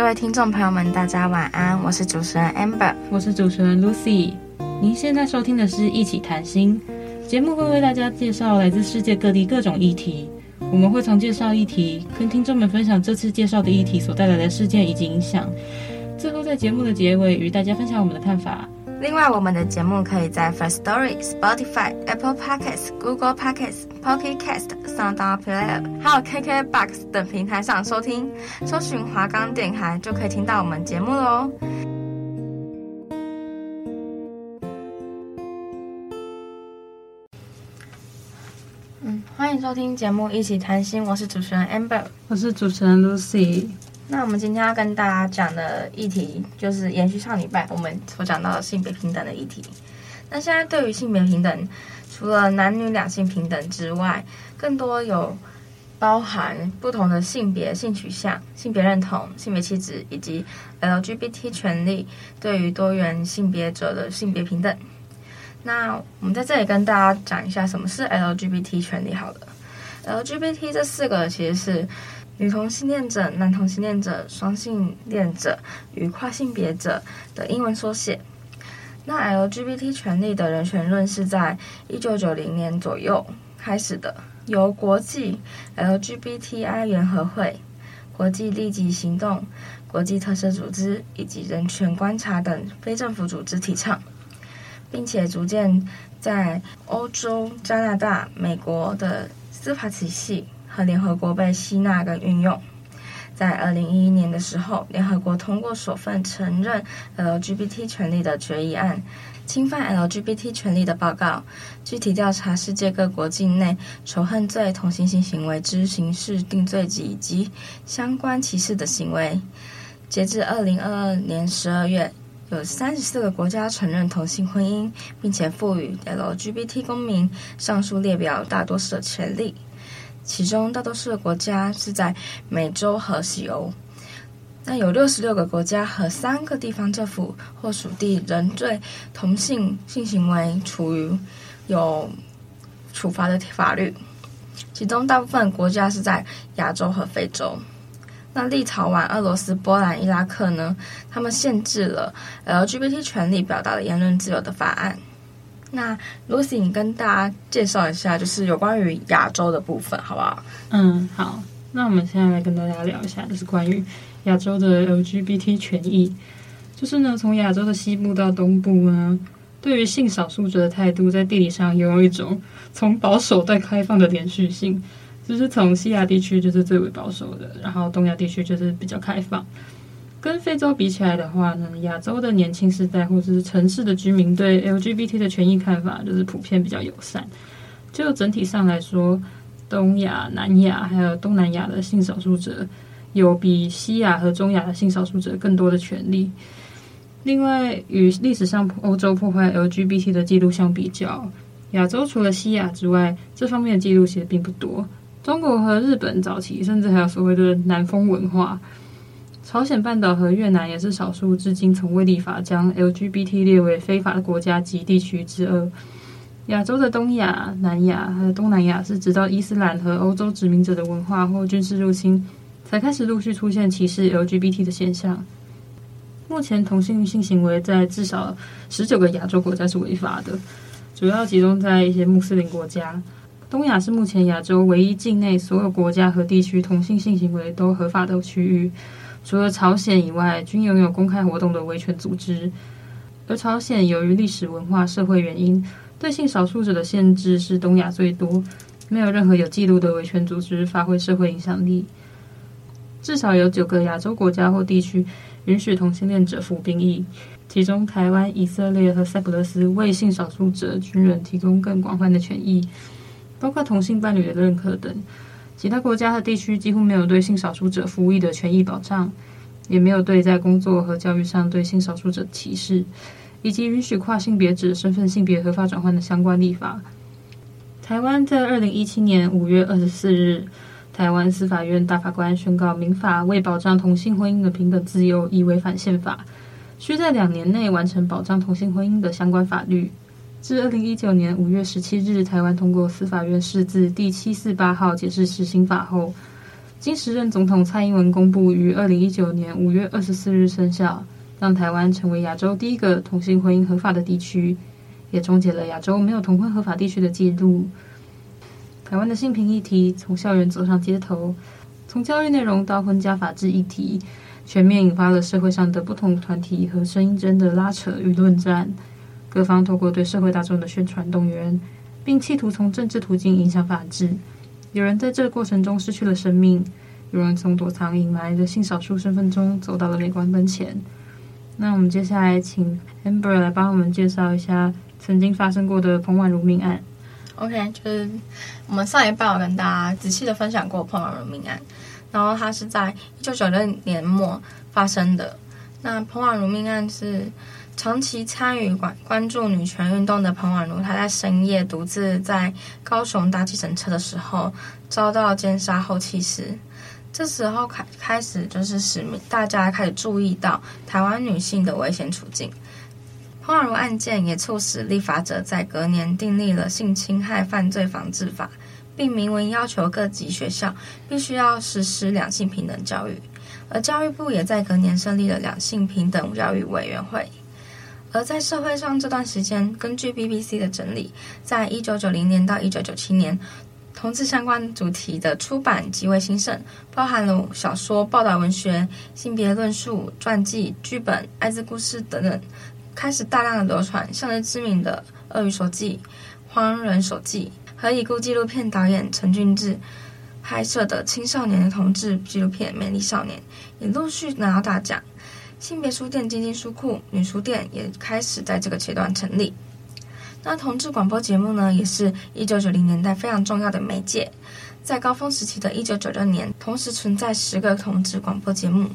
各位听众朋友们，大家晚安，我是主持人 Amber，我是主持人 Lucy。您现在收听的是一起谈心节目，会为大家介绍来自世界各地各种议题。我们会从介绍议题，跟听众们分享这次介绍的议题所带来的事件以及影响。最后在节目的结尾，与大家分享我们的看法。另外，我们的节目可以在 First Story、Spotify、Apple Podcasts、Google Podcasts、Pocket Cast、SoundPlayer，还有 KKBox 等平台上收听。搜寻华冈电台就可以听到我们节目喽。嗯，欢迎收听节目，一起谈心。我是主持人 Amber，我是主持人 Lucy。那我们今天要跟大家讲的议题，就是延续上礼拜我们所讲到的性别平等的议题。那现在对于性别平等，除了男女两性平等之外，更多有包含不同的性别、性取向、性别认同、性别气质以及 LGBT 权利，对于多元性别者的性别平等。那我们在这里跟大家讲一下什么是 LGBT 权利。好了，LGBT 这四个其实是。女同性恋者、男同性恋者、双性恋者与跨性别者的英文缩写。那 LGBT 权利的人权论是在一九九零年左右开始的，由国际 LGBTI 联合会、国际利己行动、国际特色组织以及人权观察等非政府组织提倡，并且逐渐在欧洲、加拿大、美国的司法体系。和联合国被吸纳跟运用，在二零一一年的时候，联合国通过首份承认 LGBT 权利的决议案，侵犯 LGBT 权利的报告，具体调查世界各国境内仇恨罪、同性性行为之刑事定罪及以及相关歧视的行为。截至二零二二年十二月，有三十四个国家承认同性婚姻，并且赋予 LGBT 公民上述列表大多数的权利。其中大多数的国家是在美洲和西欧，那有六十六个国家和三个地方政府或属地仍对同性性行为处于有处罚的法律。其中大部分国家是在亚洲和非洲。那立陶宛、俄罗斯、波兰、伊拉克呢？他们限制了 LGBT 权利表达的言论自由的法案。那 Lucy，跟大家介绍一下，就是有关于亚洲的部分，好不好？嗯，好。那我们现在来跟大家聊一下，就是关于亚洲的 LGBT 权益。就是呢，从亚洲的西部到东部呢，对于性少数者的态度，在地理上拥有一种从保守到开放的连续性。就是从西亚地区就是最为保守的，然后东亚地区就是比较开放。跟非洲比起来的话呢，亚洲的年轻世代或者是城市的居民对 LGBT 的权益看法就是普遍比较友善。就整体上来说，东亚、南亚还有东南亚的性少数者有比西亚和中亚的性少数者更多的权利。另外，与历史上欧洲破坏 LGBT 的记录相比较，亚洲除了西亚之外，这方面的记录其实并不多。中国和日本早期甚至还有所谓的南风文化。朝鲜半岛和越南也是少数至今从未立法将 LGBT 列为非法的国家及地区之二。亚洲的东亚、南亚和东南亚是直到伊斯兰和欧洲殖民者的文化或军事入侵，才开始陆续出现歧视 LGBT 的现象。目前同性性行为在至少十九个亚洲国家是违法的，主要集中在一些穆斯林国家。东亚是目前亚洲唯一境内所有国家和地区同性性行为都合法的区域。除了朝鲜以外，均拥有公开活动的维权组织。而朝鲜由于历史文化、社会原因，对性少数者的限制是东亚最多，没有任何有记录的维权组织发挥社会影响力。至少有九个亚洲国家或地区允许同性恋者服兵役，其中台湾、以色列和塞浦路斯为性少数者军人提供更广泛的权益，包括同性伴侣的认可等。其他国家和地区几乎没有对性少数者服役的权益保障，也没有对在工作和教育上对性少数者歧视，以及允许跨性别者身份性别合法转换的相关立法。台湾在二零一七年五月二十四日，台湾司法院大法官宣告，民法为保障同性婚姻的平等自由，已违反宪法，需在两年内完成保障同性婚姻的相关法律。至二零一九年五月十七日，台湾通过司法院释字第七四八号解释施行法后，经时任总统蔡英文公布于二零一九年五月二十四日生效，让台湾成为亚洲第一个同性婚姻合法的地区，也终结了亚洲没有同婚合法地区的记录。台湾的性平议题从校园走上街头，从教育内容到婚嫁法制议题，全面引发了社会上的不同团体和声音间的拉扯与论战。各方透过对社会大众的宣传动员，并企图从政治途径影响法治。有人在这个过程中失去了生命，有人从躲藏隐瞒的性少数身份中走到了镁光灯前。那我们接下来请 Amber 来帮我们介绍一下曾经发生过的彭婉如命案。OK，就是我们上一半有跟大家仔细的分享过彭婉如命案，然后它是在一九九六年末发生的。那彭婉如命案是。长期参与关关注女权运动的彭婉如，她在深夜独自在高雄搭计程车的时候，遭到奸杀后弃尸。这时候开开始就是使大家开始注意到台湾女性的危险处境。彭婉如案件也促使立法者在隔年订立了性侵害犯罪防治法，并明文要求各级学校必须要实施两性平等教育。而教育部也在隔年设立了两性平等教育委员会。而在社会上这段时间，根据 BBC 的整理，在一九九零年到一九九七年，同志相关主题的出版极为兴盛，包含了小说、报道文学、性别论述、传记、剧本、爱滋故事等等，开始大量的流传。像是知名的《鳄鱼手记》《荒人手记》和已故纪录片导演陈俊志拍摄的青少年的同志纪录片《美丽少年》，也陆续拿到大奖。性别书店晶晶书库女书店也开始在这个阶段成立。那同志广播节目呢，也是一九九零年代非常重要的媒介。在高峰时期的一九九六年，同时存在十个同志广播节目。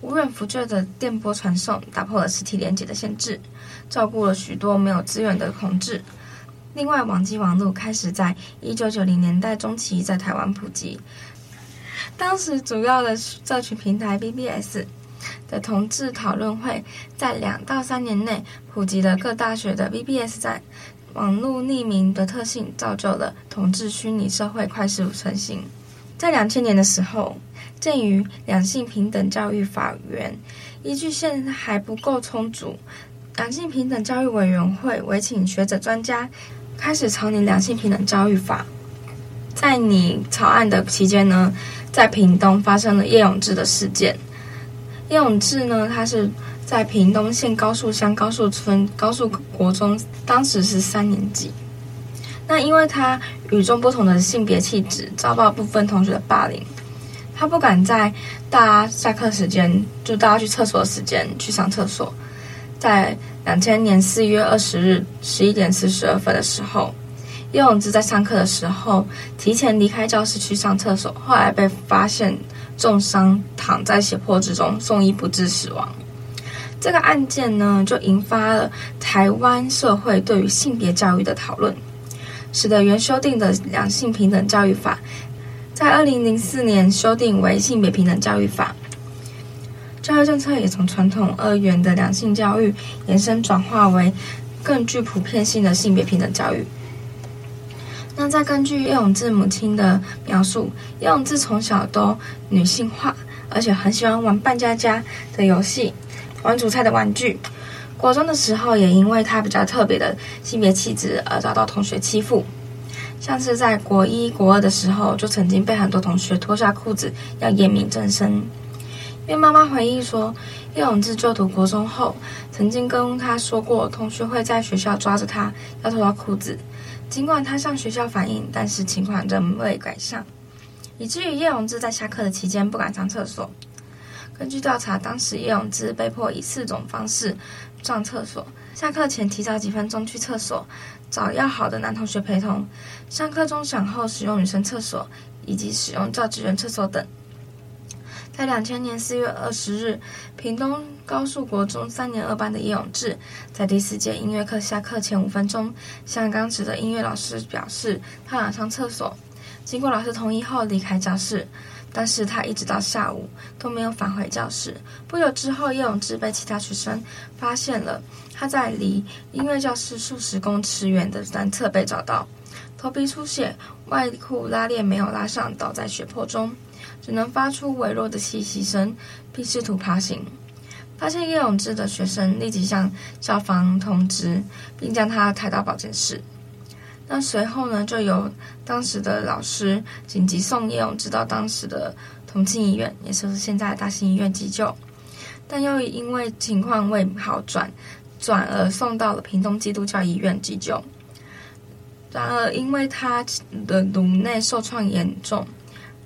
无远弗届的电波传送打破了实体连接的限制，照顾了许多没有资源的同志。另外，网际网络开始在一九九零年代中期在台湾普及。当时主要的社群平台 BBS。的同志讨论会在两到三年内普及了各大学的 BBS 站，网络匿名的特性造就了同志虚拟社会快速成型。在两千年的时候，鉴于两性平等教育法源依据现还不够充足，两性平等教育委员会委请学者专家开始草拟两性平等教育法。在拟草案的期间呢，在屏东发生了叶永志的事件。叶永志呢，他是在屏东县高树乡高树村高树国中，当时是三年级。那因为他与众不同的性别气质，遭到部分同学的霸凌。他不敢在大家下课时间，就大家去厕所的时间去上厕所。在两千年四月二十日十一点四十二分的时候，叶永志在上课的时候提前离开教室去上厕所，后来被发现。重伤，躺在血泊之中，送医不治死亡。这个案件呢，就引发了台湾社会对于性别教育的讨论，使得原修订的两性平等教育法，在二零零四年修订为性别平等教育法。教育政策也从传统二元的两性教育延伸转化为更具普遍性的性别平等教育。那再根据叶永志母亲的描述，叶永志从小都女性化，而且很喜欢玩扮家家的游戏，玩煮菜的玩具。国中的时候，也因为他比较特别的性别气质而遭到同学欺负。像是在国一、国二的时候，就曾经被很多同学脱下裤子要验明正身。因为妈妈回忆说，叶永志就读国中后，曾经跟他说过，同学会在学校抓着他要脱掉裤子。尽管他向学校反映，但是情况仍未改善，以至于叶永志在下课的期间不敢上厕所。根据调查，当时叶永志被迫以四种方式上厕所：下课前提早几分钟去厕所，找要好的男同学陪同；上课钟响后使用女生厕所，以及使用教职员厕所等。在两千年四月二十日，屏东高树国中三年二班的叶永志，在第四节音乐课下课前五分钟，向钢琴的音乐老师表示他想上厕所。经过老师同意后，离开教室。但是他一直到下午都没有返回教室。不久之后，叶永志被其他学生发现了，他在离音乐教室数十公尺远的南侧被找到，头皮出血，外裤拉链没有拉上，倒在血泊中，只能发出微弱的气息声，并试图爬行。发现叶永志的学生立即向校方通知，并将他抬到保健室。那随后呢，就由当时的老师紧急送叶永志到当时的同庆医院，也就是现在大兴医院急救，但又因为情况未好转，转而送到了屏东基督教医院急救。然而，因为他的颅内受创严重，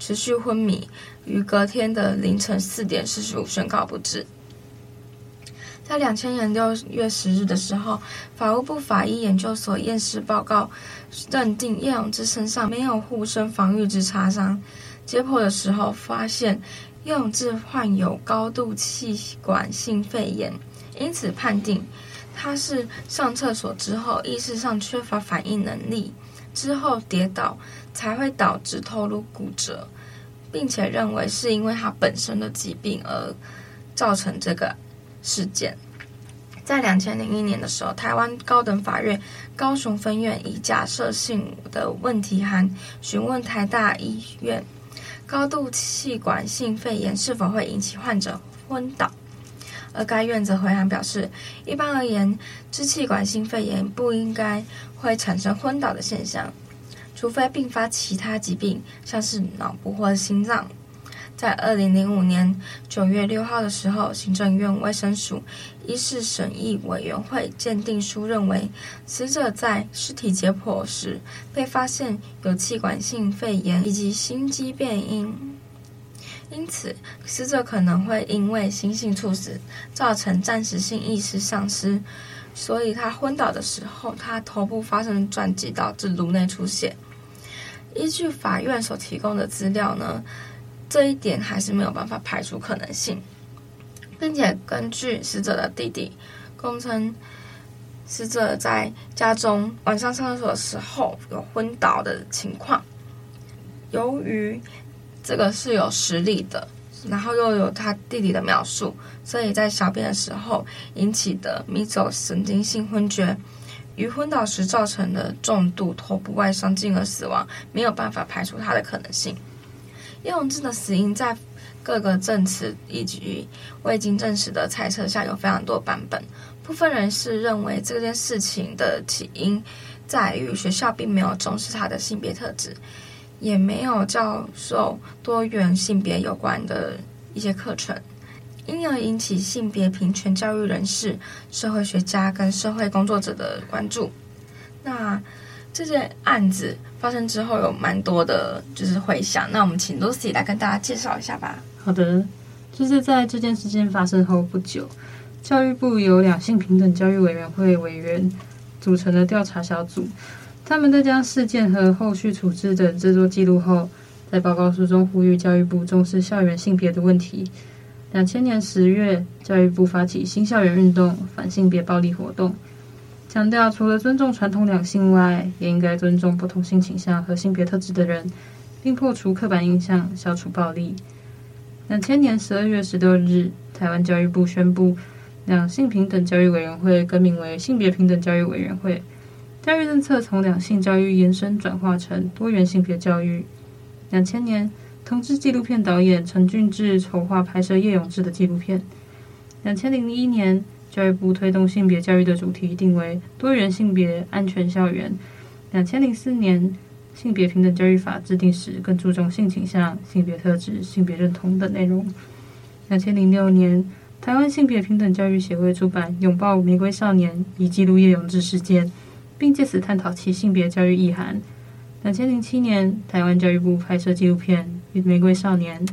持续昏迷，于隔天的凌晨四点四十五宣告不治。在两千年六月十日的时候，法务部法医研究所验尸报告认定叶永志身上没有护身防御之擦伤。解剖的时候发现叶永志患有高度气管性肺炎，因此判定他是上厕所之后意识上缺乏反应能力，之后跌倒才会导致头颅骨折，并且认为是因为他本身的疾病而造成这个。事件在两千零一年的时候，台湾高等法院高雄分院以假设性的问题函询问台大医院高度气管性肺炎是否会引起患者昏倒，而该院则回函表示，一般而言，支气管性肺炎不应该会产生昏倒的现象，除非并发其他疾病，像是脑部或心脏。在二零零五年九月六号的时候，行政院卫生署医事审议委员会鉴定书认为，死者在尸体解剖时被发现有气管性肺炎以及心肌变因，因此死者可能会因为心性猝死造成暂时性意识丧失，所以他昏倒的时候，他头部发生撞击导致颅内出血。依据法院所提供的资料呢，这一点还是没有办法排除可能性，并且根据死者的弟弟供称，死者在家中晚上上厕所的时候有昏倒的情况。由于这个是有实例的，然后又有他弟弟的描述，所以在小便的时候引起的迷走神经性昏厥，与昏倒时造成的重度头部外伤进而死亡，没有办法排除他的可能性。叶永志的死因在各个证词以及未经证实的猜测下有非常多版本。部分人士认为这件事情的起因在于学校并没有重视他的性别特质，也没有教授多元性别有关的一些课程，因而引起性别平权教育人士、社会学家跟社会工作者的关注。那这件案子发生之后，有蛮多的，就是回响。那我们请 Lucy 来跟大家介绍一下吧。好的，就是在这件事件发生后不久，教育部由两性平等教育委员会委员组成的调查小组，他们在将事件和后续处置等制作记录后，在报告书中呼吁教育部重视校园性别的问题。两千年十月，教育部发起新校园运动，反性别暴力活动。强调，除了尊重传统两性外，也应该尊重不同性倾向和性别特质的人，并破除刻板印象，消除暴力。两千年十二月十六日，台湾教育部宣布，两性平等教育委员会更名为性别平等教育委员会，教育政策从两性教育延伸转化成多元性别教育。两千年，同志纪录片导演陈俊志筹划拍摄叶永志的纪录片。两千零一年。教育部推动性别教育的主题定为多元性别安全校园。两千零四年，性别平等教育法制定时，更注重性倾向、性别特质、性别认同等内容。两千零六年，台湾性别平等教育协会出版《拥抱玫瑰少年》，以记录叶永志事件，并借此探讨其性别教育意涵。两千零七年，台湾教育部拍摄纪录片《与玫瑰少年》。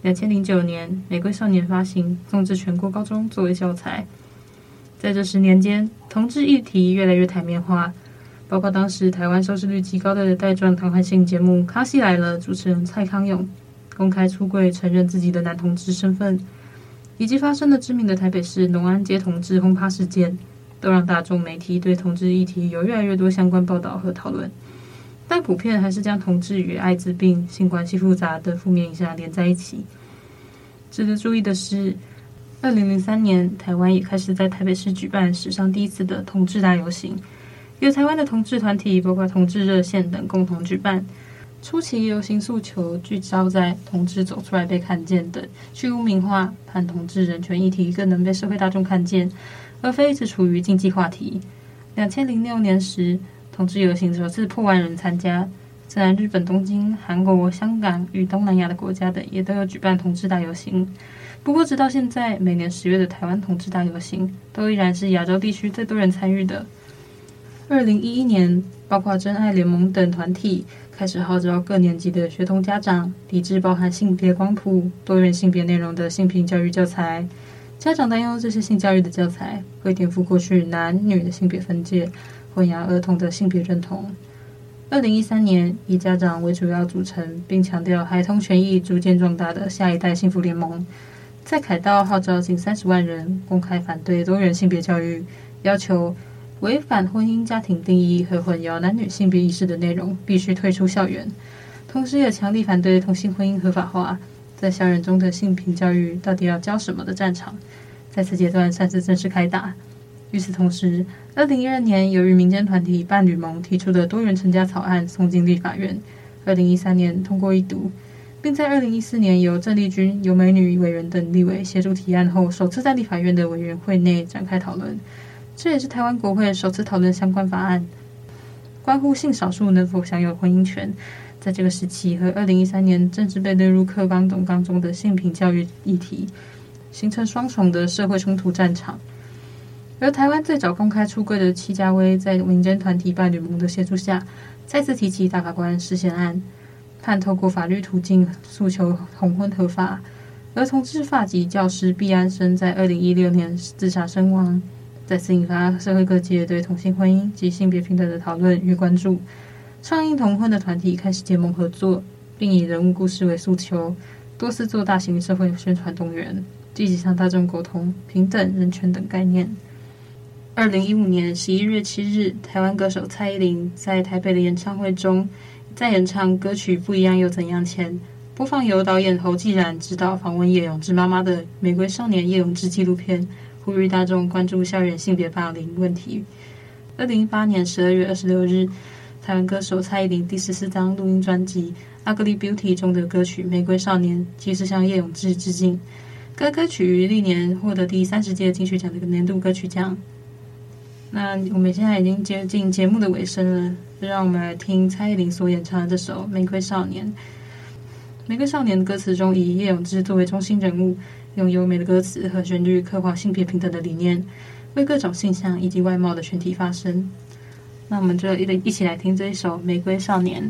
两千零九年，《玫瑰少年》发行，送至全国高中作为教材。在这十年间，同志议题越来越台面化，包括当时台湾收视率极高的带状谈话性节目《康熙来了》主持人蔡康永，公开出柜承认自己的男同志身份，以及发生了知名的台北市农安街同志轰趴事件，都让大众媒体对同志议题有越来越多相关报道和讨论。但普遍还是将同志与艾滋病、性关系复杂的负面影响连在一起。值得注意的是，二零零三年，台湾也开始在台北市举办史上第一次的同志大游行，由台湾的同志团体，包括同志热线等共同举办。初期游行诉求聚焦在同志走出来被看见等，去污名化，盼同志人权议题更能被社会大众看见，而非一直处于禁忌话题。两千零六年时，同志游行首次破万人参加，自然日本东京、韩国、香港与东南亚的国家等也都有举办同志大游行。不过，直到现在，每年十月的台湾同志大游行都依然是亚洲地区最多人参与的。二零一一年，包括真爱联盟等团体开始号召各年级的学童家长抵制包含性别光谱、多元性别内容的性平教育教材。家长担忧这些性教育的教材会颠覆过去男女的性别分界。混淆儿童的性别认同。二零一三年，以家长为主要组成，并强调孩童权益逐渐壮大的下一代幸福联盟，在凯道号召近三十万人公开反对多元性别教育，要求违反婚姻家庭定义和混淆男女性别意识的内容必须退出校园，同时也强力反对同性婚姻合法化。在校园中的性平教育到底要教什么的战场，在此阶段算是正式开打。与此同时，二零一二年，由于民间团体伴侣盟提出的多元成家草案送进立法院，二零一三年通过一读，并在二零一四年由郑丽君、游美女委员等立委协助提案后，首次在立法院的委员会内展开讨论。这也是台湾国会首次讨论相关法案，关乎性少数能否享有婚姻权。在这个时期和二零一三年正式被列入课纲总纲中的性平教育议题，形成双重的社会冲突战场。而台湾最早公开出柜的戚家威，在民间团体伴侣盟的协助下，再次提起大法官释宪案，盼透过法律途径诉求同婚合法。而同志法籍教师毕安生在二零一六年自杀身亡，再次引发社会各界对同性婚姻及性别平等的讨论与关注。倡议同婚的团体开始结盟合作，并以人物故事为诉求，多次做大型社会宣传动员，积极向大众沟通平等、人权等概念。二零一五年十一月七日，台湾歌手蔡依林在台北的演唱会中，在演唱歌曲《不一样又怎样》前，播放由导演侯继然执导访问叶永志妈妈的《玫瑰少年叶永志》纪录片，呼吁大众关注校园性别霸凌问题。二零一八年十二月二十六日，台湾歌手蔡依林第十四张录音专辑《Ugly Beauty》中的歌曲《玫瑰少年》，即是向叶永志致敬。该歌曲于历年获得第三十届金曲奖的年度歌曲奖。那我们现在已经接近节目的尾声了，就让我们来听蔡依林所演唱的这首《玫瑰少年》。《玫瑰少年》的歌词中以叶永志作为中心人物，用优美的歌词和旋律刻画性别平等的理念，为各种性向以及外貌的群体发声。那我们就一一起来听这一首《玫瑰少年》。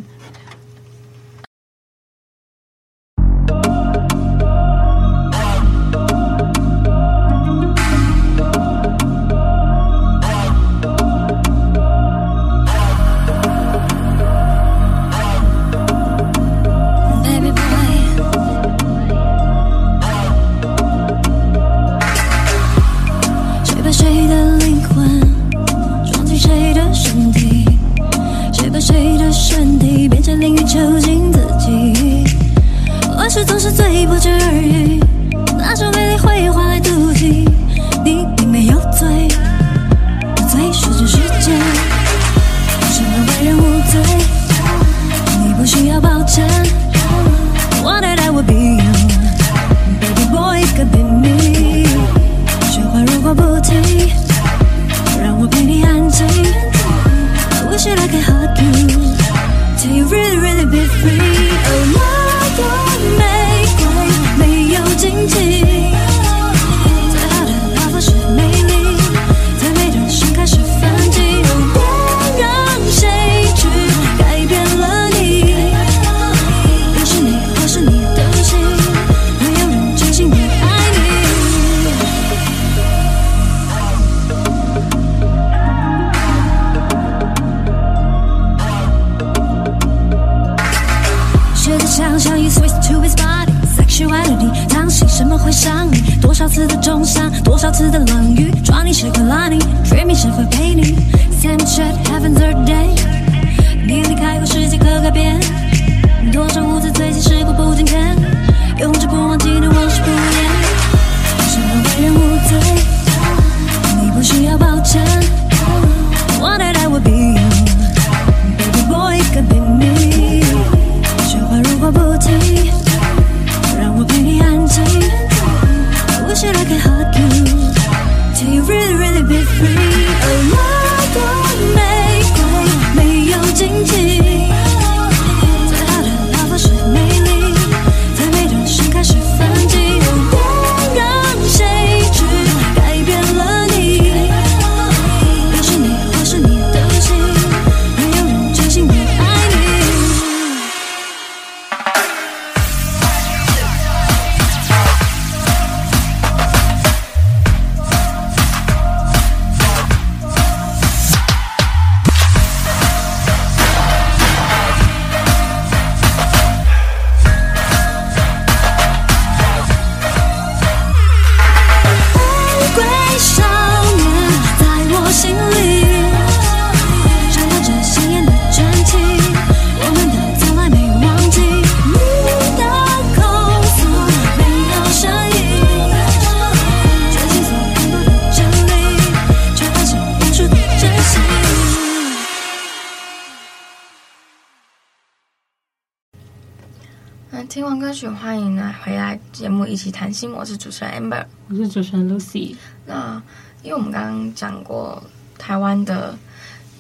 曲，欢迎来回来节目一起谈心。我是主持人 Amber。我是主持人 Lucy。那因为我们刚刚讲过台湾的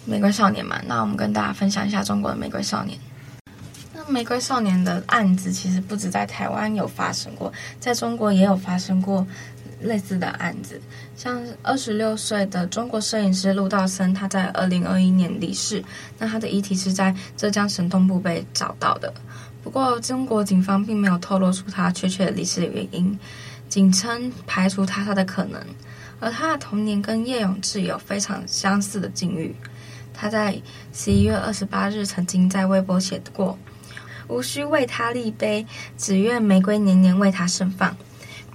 玫瑰少年嘛，那我们跟大家分享一下中国的玫瑰少年。那玫瑰少年的案子其实不止在台湾有发生过，在中国也有发生过类似的案子。像二十六岁的中国摄影师陆道森，他在二零二一年离世，那他的遗体是在浙江省东部被找到的。不过，中国警方并没有透露出他确切离世的原因，仅称排除他杀的可能。而他的童年跟叶永志有非常相似的境遇。他在十一月二十八日曾经在微博写过：“无需为他立碑，只愿玫瑰年年为他盛放。”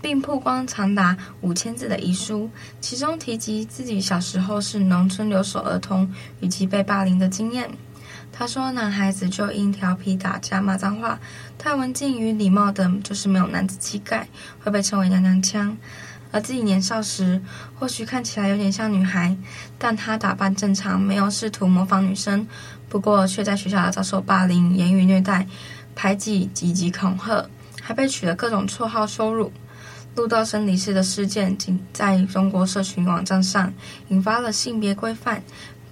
并曝光长达五千字的遗书，其中提及自己小时候是农村留守儿童以及被霸凌的经验。他说：“男孩子就因调皮打架骂脏话，太文静与礼貌的，就是没有男子气概，会被称为娘娘腔。而自己年少时，或许看起来有点像女孩，但他打扮正常，没有试图模仿女生。不过，却在学校遭受霸凌、言语虐待、排挤以及恐吓，还被取了各种绰号羞辱。陆道生离世的事件，仅在中国社群网站上引发了性别规范。”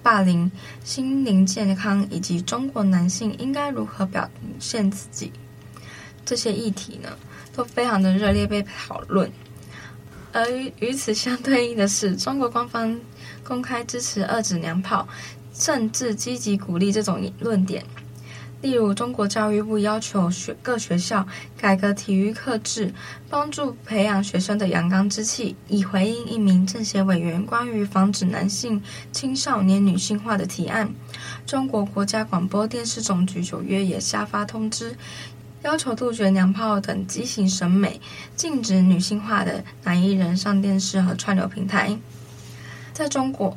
霸凌、心灵健康以及中国男性应该如何表现自己，这些议题呢，都非常的热烈被讨论。而与此相对应的是，中国官方公开支持二指娘炮，甚至积极鼓励这种论点。例如，中国教育部要求学各学校改革体育课制，帮助培养学生的阳刚之气，以回应一名政协委员关于防止男性青少年女性化的提案。中国国家广播电视总局九月也下发通知，要求杜绝娘炮等畸形审美，禁止女性化的男艺人上电视和串流平台。在中国。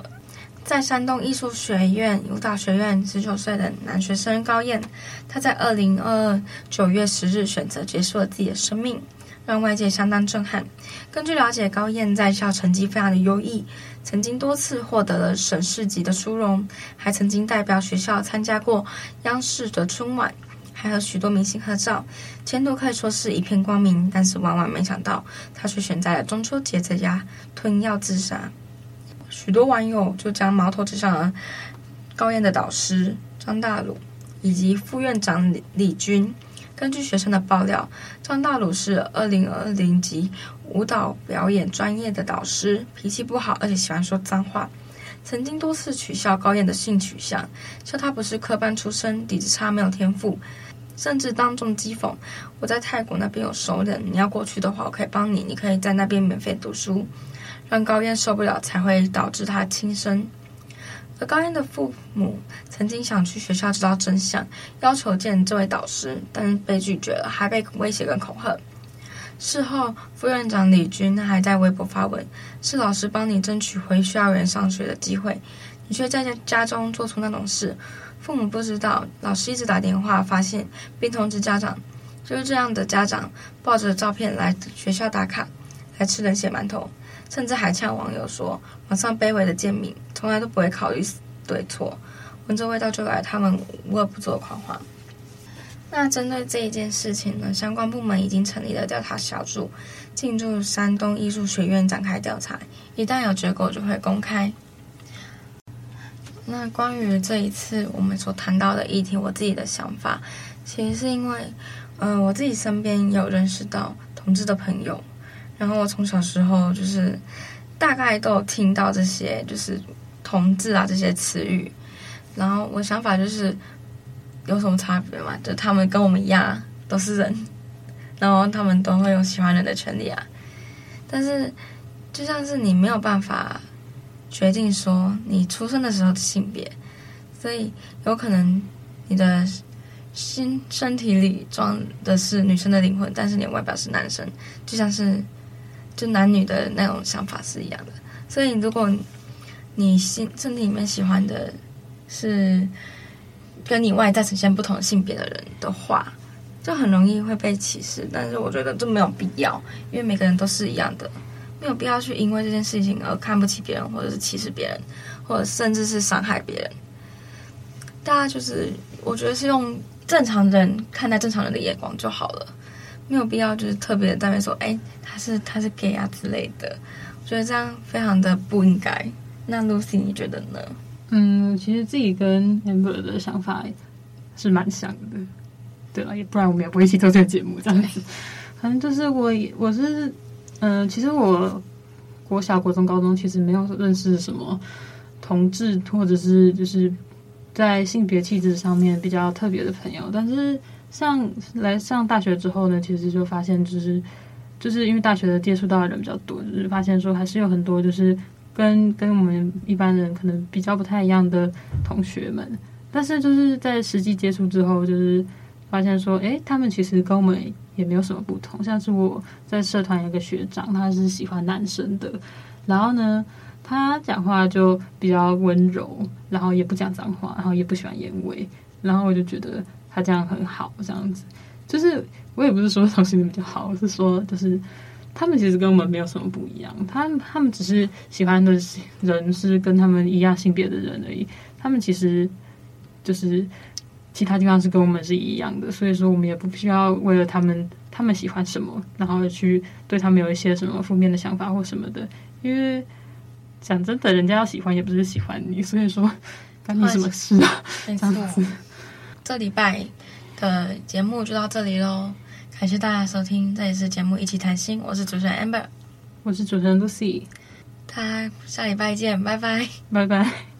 在山东艺术学院舞蹈学院，十九岁的男学生高燕，他在二零二二九月十日选择结束了自己的生命，让外界相当震撼。根据了解，高燕在校成绩非常的优异，曾经多次获得了省市级的殊荣，还曾经代表学校参加过央视的春晚，还和许多明星合照，前途可以说是一片光明。但是万万没想到，他却选在了中秋节在家吞药自杀。许多网友就将矛头指向了高燕的导师张大鲁以及副院长李李军。根据学生的爆料，张大鲁是二零二零级舞蹈表演专业的导师，脾气不好，而且喜欢说脏话，曾经多次取笑高燕的性取向，说她不是科班出身，底子差，没有天赋，甚至当众讥讽：“我在泰国那边有熟人，你要过去的话，我可以帮你，你可以在那边免费读书。”让高燕受不了，才会导致她轻生。而高燕的父母曾经想去学校知道真相，要求见这位导师，但被拒绝了，还被威胁跟恐吓。事后，副院长李军还在微博发文：“是老师帮你争取回校园上学的机会，你却在家中做出那种事。父母不知道，老师一直打电话发现并通知家长。就是这样的家长，抱着照片来学校打卡，来吃冷血馒头，甚至还呛网友说：网上卑微的贱民，从来都不会考虑对错，闻着味道就来，他们无恶不作的狂话。”那针对这一件事情呢，相关部门已经成立了调查小组，进驻山东艺术学院展开调查。一旦有结果，就会公开。那关于这一次我们所谈到的议题，我自己的想法，其实是因为，嗯、呃，我自己身边有认识到同志的朋友，然后我从小时候就是大概都有听到这些，就是同志啊这些词语，然后我想法就是。有什么差别吗？就他们跟我们一样都是人，然后他们都会有喜欢人的权利啊。但是，就像是你没有办法决定说你出生的时候的性别，所以有可能你的心身体里装的是女生的灵魂，但是你外表是男生，就像是就男女的那种想法是一样的。所以，如果你心身体里面喜欢的是。跟你外在呈现不同性别的人的话，就很容易会被歧视。但是我觉得这没有必要，因为每个人都是一样的，没有必要去因为这件事情而看不起别人，或者是歧视别人，或者甚至是伤害别人。大家就是，我觉得是用正常人看待正常人的眼光就好了，没有必要就是特别的单位说，哎，他是他是 gay 啊之类的。我觉得这样非常的不应该。那 Lucy 你觉得呢？嗯，其实自己跟 Amber 的想法是蛮像的，对啊，也不然我们也不会一起做这个节目这样子。反正就是我，我是，嗯、呃，其实我国小、国中、高中其实没有认识什么同志，或者是就是在性别气质上面比较特别的朋友。但是上来上大学之后呢，其实就发现就是就是因为大学的接触到的人比较多，就是发现说还是有很多就是。跟跟我们一般人可能比较不太一样的同学们，但是就是在实际接触之后，就是发现说，诶，他们其实跟我们也没有什么不同。像是我在社团有个学长，他是喜欢男生的，然后呢，他讲话就比较温柔，然后也不讲脏话，然后也不喜欢烟味，然后我就觉得他这样很好，这样子。就是我也不是说同性恋比较好，我是说就是。他们其实跟我们没有什么不一样，他他们只是喜欢的人是跟他们一样性别的人而已。他们其实就是其他地方是跟我们是一样的，所以说我们也不需要为了他们他们喜欢什么，然后去对他们有一些什么负面的想法或什么的。因为讲真的，人家要喜欢也不是喜欢你，所以说关你什么事啊？这样子，这礼拜的节目就到这里喽。感谢大家收听，这里是节目一起谈心，我是主持人 Amber，我是主持人 Lucy，大家下礼拜见，拜拜，拜拜。